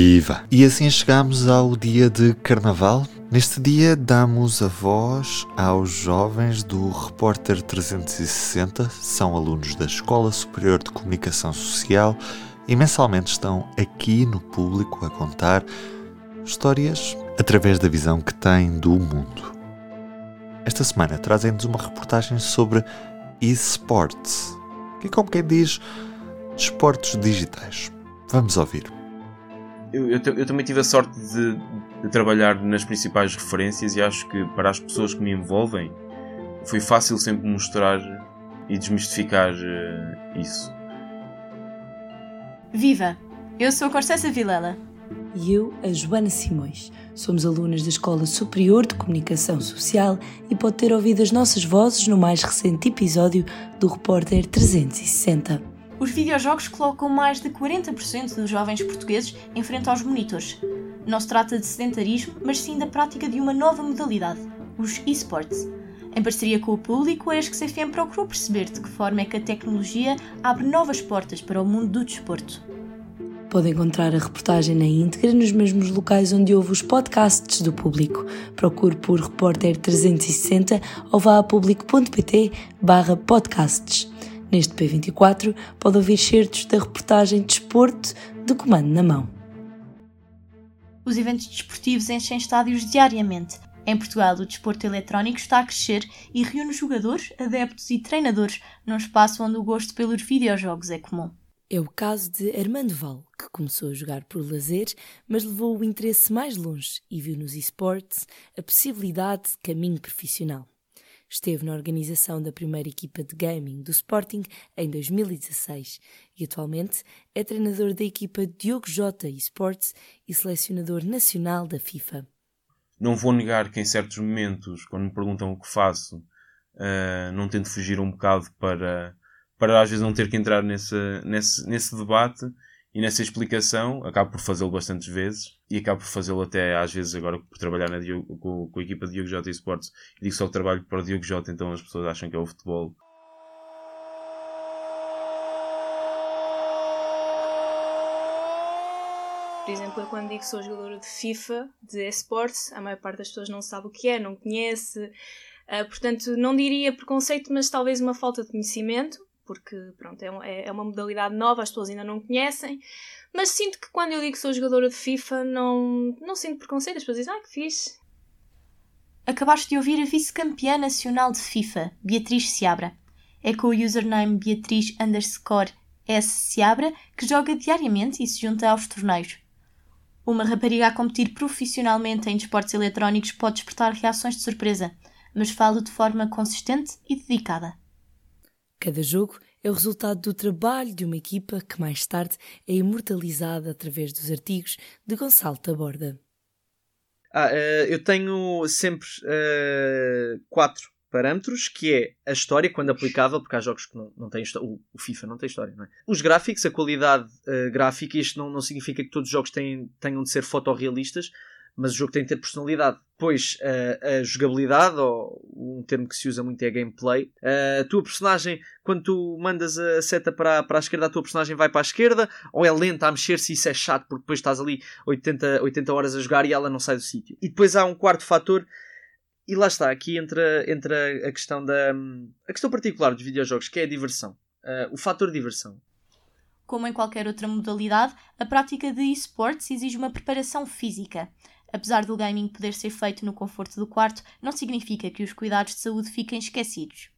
Viva! E assim chegamos ao dia de Carnaval. Neste dia damos a voz aos jovens do Repórter 360, são alunos da Escola Superior de Comunicação Social e mensalmente estão aqui no público a contar histórias através da visão que têm do mundo. Esta semana trazem-nos uma reportagem sobre eSports, que como quem diz, esportes digitais. Vamos ouvir eu, eu, eu, também tive a sorte de, de, trabalhar nas principais referências e acho que para as pessoas que me envolvem foi fácil sempre mostrar e desmistificar uh, isso. Viva! Eu sou a Corcessa Vilela. E eu, a Joana Simões. Somos alunas da Escola Superior de Comunicação Social e pode ter ouvido as nossas vozes no mais recente episódio do Repórter 360 os videojogos colocam mais de 40% dos jovens portugueses em frente aos monitores. Não se trata de sedentarismo, mas sim da prática de uma nova modalidade, os esports. Em parceria com o público, a ESC-CFM procurou perceber de que forma é que a tecnologia abre novas portas para o mundo do desporto. Pode encontrar a reportagem na íntegra nos mesmos locais onde houve os podcasts do público. Procure por Repórter 360 ou vá a público.pt barra podcasts. Neste P24 pode ouvir certos da reportagem Desporto de Comando na Mão. Os eventos desportivos enchem estádios diariamente. Em Portugal, o desporto eletrónico está a crescer e reúne jogadores, adeptos e treinadores num espaço onde o gosto pelos videojogos é comum. É o caso de Armando Val, que começou a jogar por lazer, mas levou o interesse mais longe e viu nos esportes a possibilidade de caminho profissional. Esteve na organização da primeira equipa de gaming do Sporting em 2016 e atualmente é treinador da equipa Diogo Jota Esports e selecionador nacional da FIFA. Não vou negar que em certos momentos, quando me perguntam o que faço, uh, não tento fugir um bocado para, para às vezes não ter que entrar nesse, nesse, nesse debate e nessa explicação acabo por fazê-lo bastantes vezes e acabo por fazê-lo até às vezes agora por trabalhar na Diogo, com, com, a equipa de Diogo Jota Esportes digo só que trabalho para o Diogo Jota, então as pessoas acham que é o futebol. Por exemplo, eu quando digo que sou jogadora de FIFA, de esportes, a maior parte das pessoas não sabe o que é, não conhece. Uh, portanto, não diria preconceito, mas talvez uma falta de conhecimento porque pronto, é, é, é uma modalidade nova, as pessoas ainda não conhecem. Mas sinto que quando eu digo que sou jogadora de FIFA, não, não sinto preconceito. As pessoas dizem, ah, que fixe. Acabaste de ouvir a vice-campeã nacional de FIFA, Beatriz Seabra. É com o username Beatriz underscore S Seabra que joga diariamente e se junta aos torneios. Uma rapariga a competir profissionalmente em desportos eletrónicos pode despertar reações de surpresa, mas fala de forma consistente e dedicada. Cada jogo é o resultado do trabalho de uma equipa que mais tarde é imortalizada através dos artigos de Gonçalo Taborda. Ah, uh, eu tenho sempre uh, quatro parâmetros, que é a história, quando aplicável, porque há jogos que não, não têm história. O FIFA não tem história, não é? Os gráficos, a qualidade uh, gráfica, isto não, não significa que todos os jogos têm, tenham de ser fotorrealistas, mas o jogo tem de ter personalidade. Depois, uh, a jogabilidade, ou um termo que se usa muito é gameplay. A tua personagem, quando tu mandas a seta para, para a esquerda, a tua personagem vai para a esquerda, ou é lenta a mexer-se, isso é chato, porque depois estás ali 80, 80 horas a jogar e ela não sai do sítio. E depois há um quarto fator, e lá está, aqui entra, entra a questão da. a questão particular dos videojogos, que é a diversão. Uh, o fator diversão. Como em qualquer outra modalidade, a prática de esportes exige uma preparação física. Apesar do gaming poder ser feito no conforto do quarto, não significa que os cuidados de saúde fiquem esquecidos.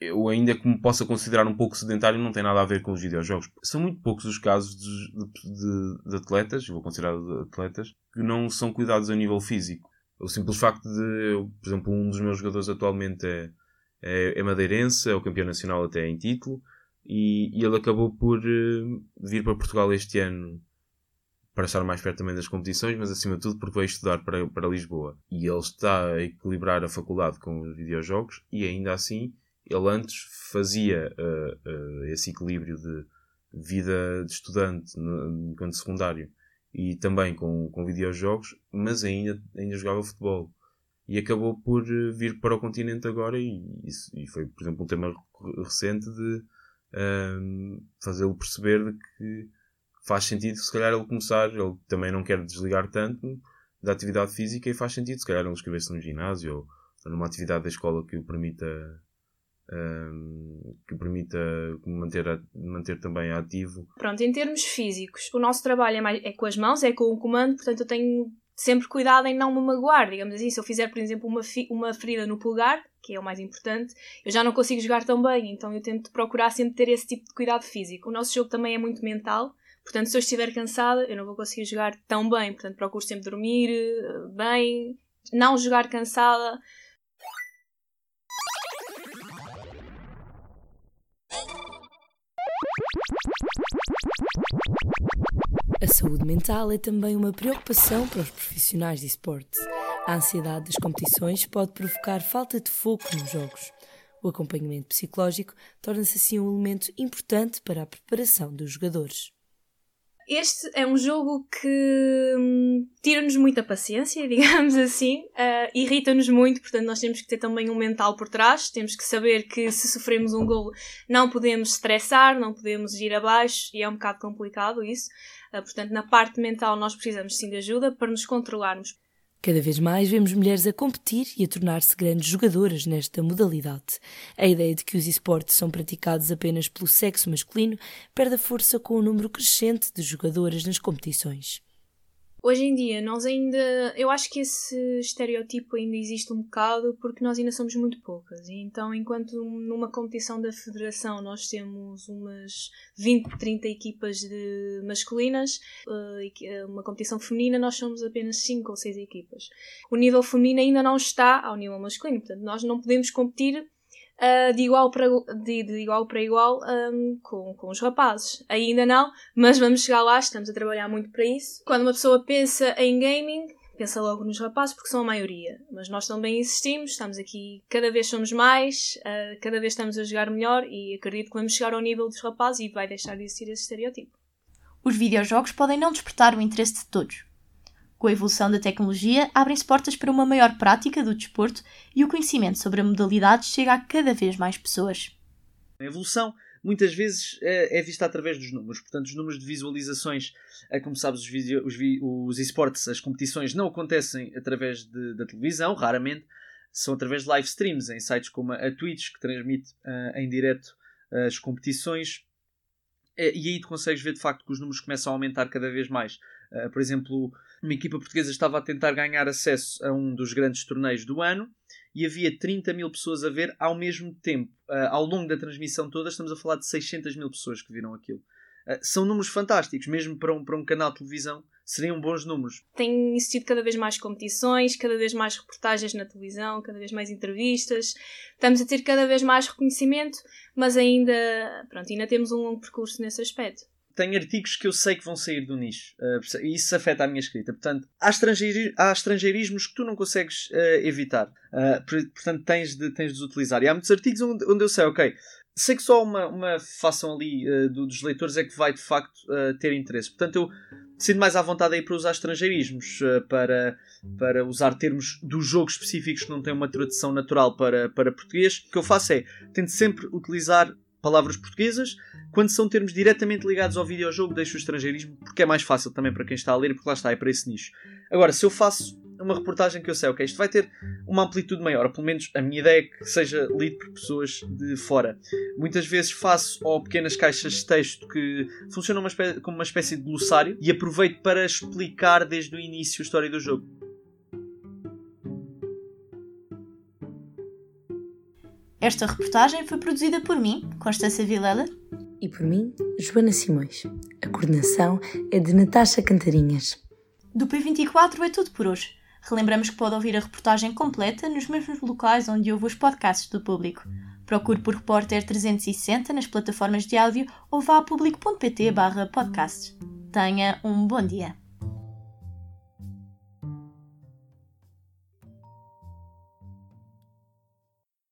Eu, ainda que me possa considerar um pouco sedentário, não tem nada a ver com os videojogos. São muito poucos os casos de, de, de atletas, vou considerar de atletas, que não são cuidados a nível físico. O simples facto de, por exemplo, um dos meus jogadores atualmente é, é, é madeirense, é o campeão nacional até em título, e, e ele acabou por uh, vir para Portugal este ano para estar mais perto também das competições, mas acima de tudo porque veio estudar para, para Lisboa. E ele está a equilibrar a faculdade com os videojogos e ainda assim ele antes fazia uh, uh, esse equilíbrio de vida de estudante enquanto secundário e também com, com videojogos, mas ainda, ainda jogava futebol. E acabou por eh, vir para o continente agora e, isso, e foi, por exemplo, um tema recente de um, fazê-lo perceber de que faz sentido, se calhar, ele começar. Ele também não quer desligar tanto da atividade física e faz sentido, se calhar, ele inscrever-se num ginásio ou numa atividade da escola que o permita. Um, que permita manter, manter também ativo. Pronto, em termos físicos, o nosso trabalho é, mais, é com as mãos, é com o comando, portanto eu tenho sempre cuidado em não me magoar, digamos assim. Se eu fizer, por exemplo, uma, uma ferida no pulgar, que é o mais importante, eu já não consigo jogar tão bem, então eu tento procurar sempre ter esse tipo de cuidado físico. O nosso jogo também é muito mental, portanto, se eu estiver cansada, eu não vou conseguir jogar tão bem, portanto, procuro sempre dormir eh, bem, não jogar cansada. A saúde mental é também uma preocupação para os profissionais de esporte. A ansiedade das competições pode provocar falta de foco nos jogos. O acompanhamento psicológico torna-se assim um elemento importante para a preparação dos jogadores. Este é um jogo que hum, tira-nos muita paciência, digamos assim, uh, irrita-nos muito, portanto, nós temos que ter também um mental por trás, temos que saber que se sofremos um gol não podemos estressar, não podemos ir abaixo, e é um bocado complicado isso. Uh, portanto, na parte mental, nós precisamos sim de ajuda para nos controlarmos. Cada vez mais vemos mulheres a competir e a tornar-se grandes jogadoras nesta modalidade. A ideia de que os esportes são praticados apenas pelo sexo masculino perde a força com o número crescente de jogadoras nas competições. Hoje em dia, nós ainda. Eu acho que esse estereotipo ainda existe um bocado porque nós ainda somos muito poucas. E então, enquanto numa competição da federação nós temos umas 20, 30 equipas de masculinas, uh, uma competição feminina nós somos apenas 5 ou 6 equipas. O nível feminino ainda não está ao nível masculino, portanto, nós não podemos competir uh, de, igual para, de, de igual para igual um, com, com os rapazes. Ainda não, mas vamos chegar lá, estamos a trabalhar muito para isso. Quando uma pessoa pensa em gaming, pensa logo nos rapazes porque são a maioria. Mas nós também existimos, estamos aqui, cada vez somos mais, uh, cada vez estamos a jogar melhor e acredito que vamos chegar ao nível dos rapazes e vai deixar de existir esse estereotipo. Os videojogos podem não despertar o interesse de todos, com a evolução da tecnologia, abrem-se portas para uma maior prática do desporto e o conhecimento sobre a modalidade chega a cada vez mais pessoas. A evolução muitas vezes é, é vista através dos números. Portanto, os números de visualizações, é como sabes, os, os, os esportes, as competições não acontecem através de, da televisão, raramente, são através de live streams em sites como a Twitch, que transmite uh, em direto uh, as competições. E aí tu consegues ver de facto que os números começam a aumentar cada vez mais. Uh, por exemplo, uma equipa portuguesa estava a tentar ganhar acesso a um dos grandes torneios do ano e havia 30 mil pessoas a ver ao mesmo tempo. Uh, ao longo da transmissão toda, estamos a falar de 600 mil pessoas que viram aquilo. Uh, são números fantásticos, mesmo para um, para um canal de televisão, seriam bons números. Tem existido cada vez mais competições, cada vez mais reportagens na televisão, cada vez mais entrevistas. Estamos a ter cada vez mais reconhecimento, mas ainda, pronto, ainda temos um longo percurso nesse aspecto tenho artigos que eu sei que vão sair do nicho uh, e isso afeta a minha escrita. Portanto, há, estrangeiri há estrangeirismos que tu não consegues uh, evitar. Uh, portanto, tens de, tens de utilizar. E há muitos artigos onde, onde eu sei, ok, sei que só uma, uma fação ali do, dos leitores é que vai de facto ter interesse. Portanto, eu sinto mais à vontade aí para usar estrangeirismos, para, para usar termos do jogo específicos que não têm uma tradução natural para, para português. O que eu faço é, tento sempre utilizar palavras portuguesas. Quando são termos diretamente ligados ao videojogo, deixo o estrangeirismo, porque é mais fácil também para quem está a ler, porque lá está, é para esse nicho. Agora, se eu faço uma reportagem que eu sei, ok, isto vai ter uma amplitude maior, ou pelo menos a minha ideia é que seja lido por pessoas de fora. Muitas vezes faço ou pequenas caixas de texto que funcionam uma como uma espécie de glossário e aproveito para explicar desde o início a história do jogo. Esta reportagem foi produzida por mim, Constança Vilela. E por mim, Joana Simões. A coordenação é de Natasha Cantarinhas. Do P24 é tudo por hoje. Relembramos que pode ouvir a reportagem completa nos mesmos locais onde ouve os podcasts do público. Procure por Repórter 360 nas plataformas de áudio ou vá a público.pt podcasts. Tenha um bom dia.